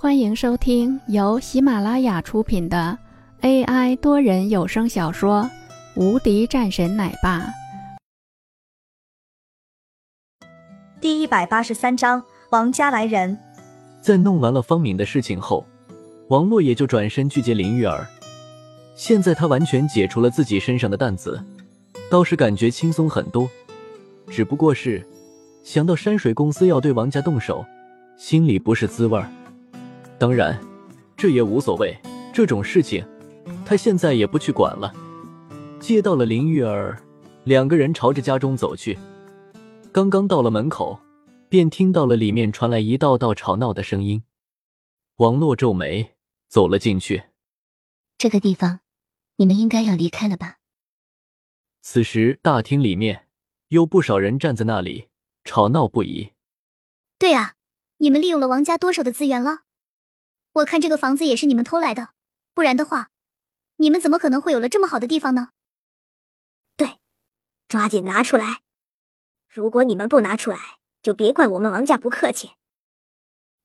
欢迎收听由喜马拉雅出品的 AI 多人有声小说《无敌战神奶爸》第一百八十三章：王家来人。在弄完了方敏的事情后，王洛也就转身去接林玉儿。现在他完全解除了自己身上的担子，倒是感觉轻松很多。只不过是想到山水公司要对王家动手，心里不是滋味儿。当然，这也无所谓。这种事情，他现在也不去管了。接到了林玉儿，两个人朝着家中走去。刚刚到了门口，便听到了里面传来一道道吵闹的声音。王洛皱眉，走了进去。这个地方，你们应该要离开了吧？此时大厅里面有不少人站在那里，吵闹不已。对啊，你们利用了王家多少的资源了？我看这个房子也是你们偷来的，不然的话，你们怎么可能会有了这么好的地方呢？对，抓紧拿出来！如果你们不拿出来，就别怪我们王家不客气。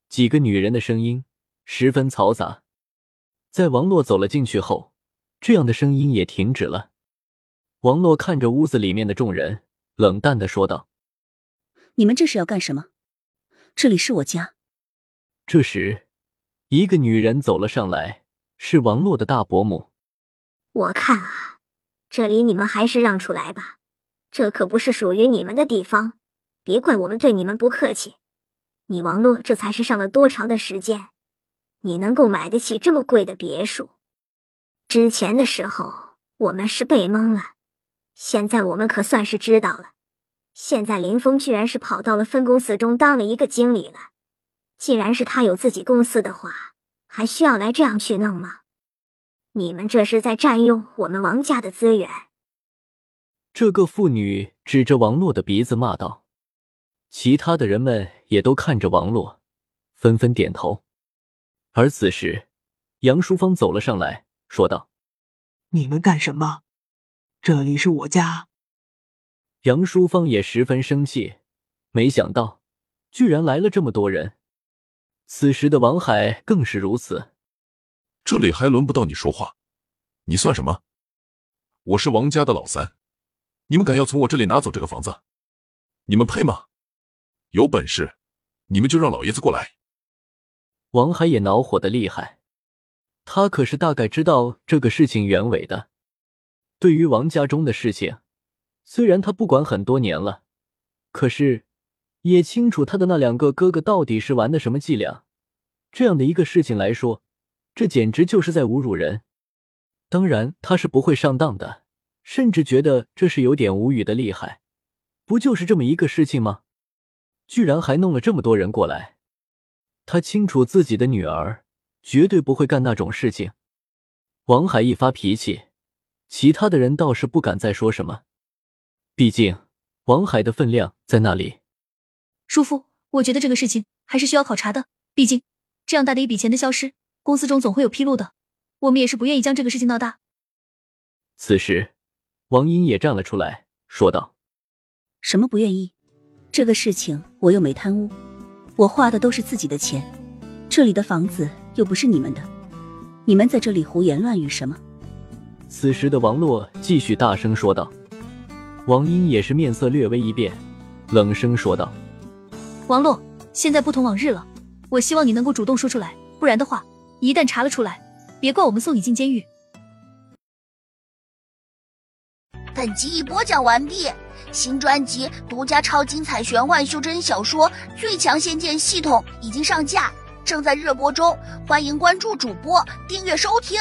几个女人的声音十分嘈杂。在王洛走了进去后，这样的声音也停止了。王洛看着屋子里面的众人，冷淡的说道：“你们这是要干什么？这里是我家。”这时。一个女人走了上来，是王洛的大伯母。我看啊，这里你们还是让出来吧，这可不是属于你们的地方，别怪我们对你们不客气。你王洛这才是上了多长的时间，你能够买得起这么贵的别墅？之前的时候我们是被蒙了，现在我们可算是知道了。现在林峰居然是跑到了分公司中当了一个经理了。既然是他有自己公司的话，还需要来这样去弄吗？你们这是在占用我们王家的资源。这个妇女指着王洛的鼻子骂道。其他的人们也都看着王洛，纷纷点头。而此时，杨淑芳走了上来，说道：“你们干什么？这里是我家。”杨淑芳也十分生气，没想到居然来了这么多人。此时的王海更是如此。这里还轮不到你说话，你算什么？我是王家的老三，你们敢要从我这里拿走这个房子？你们配吗？有本事，你们就让老爷子过来！王海也恼火的厉害，他可是大概知道这个事情原委的。对于王家中的事情，虽然他不管很多年了，可是。也清楚他的那两个哥哥到底是玩的什么伎俩，这样的一个事情来说，这简直就是在侮辱人。当然他是不会上当的，甚至觉得这是有点无语的厉害。不就是这么一个事情吗？居然还弄了这么多人过来。他清楚自己的女儿绝对不会干那种事情。王海一发脾气，其他的人倒是不敢再说什么，毕竟王海的分量在那里。叔父，我觉得这个事情还是需要考察的。毕竟，这样大的一笔钱的消失，公司中总会有披露的。我们也是不愿意将这个事情闹大。此时，王英也站了出来，说道：“什么不愿意？这个事情我又没贪污，我花的都是自己的钱。这里的房子又不是你们的，你们在这里胡言乱语什么？”此时的王洛继续大声说道。王英也是面色略微一变，冷声说道。王洛，现在不同往日了，我希望你能够主动说出来，不然的话，一旦查了出来，别怪我们送你进监狱。本集已播讲完毕，新专辑独家超精彩玄幻修真小说《最强仙剑系统》已经上架，正在热播中，欢迎关注主播，订阅收听。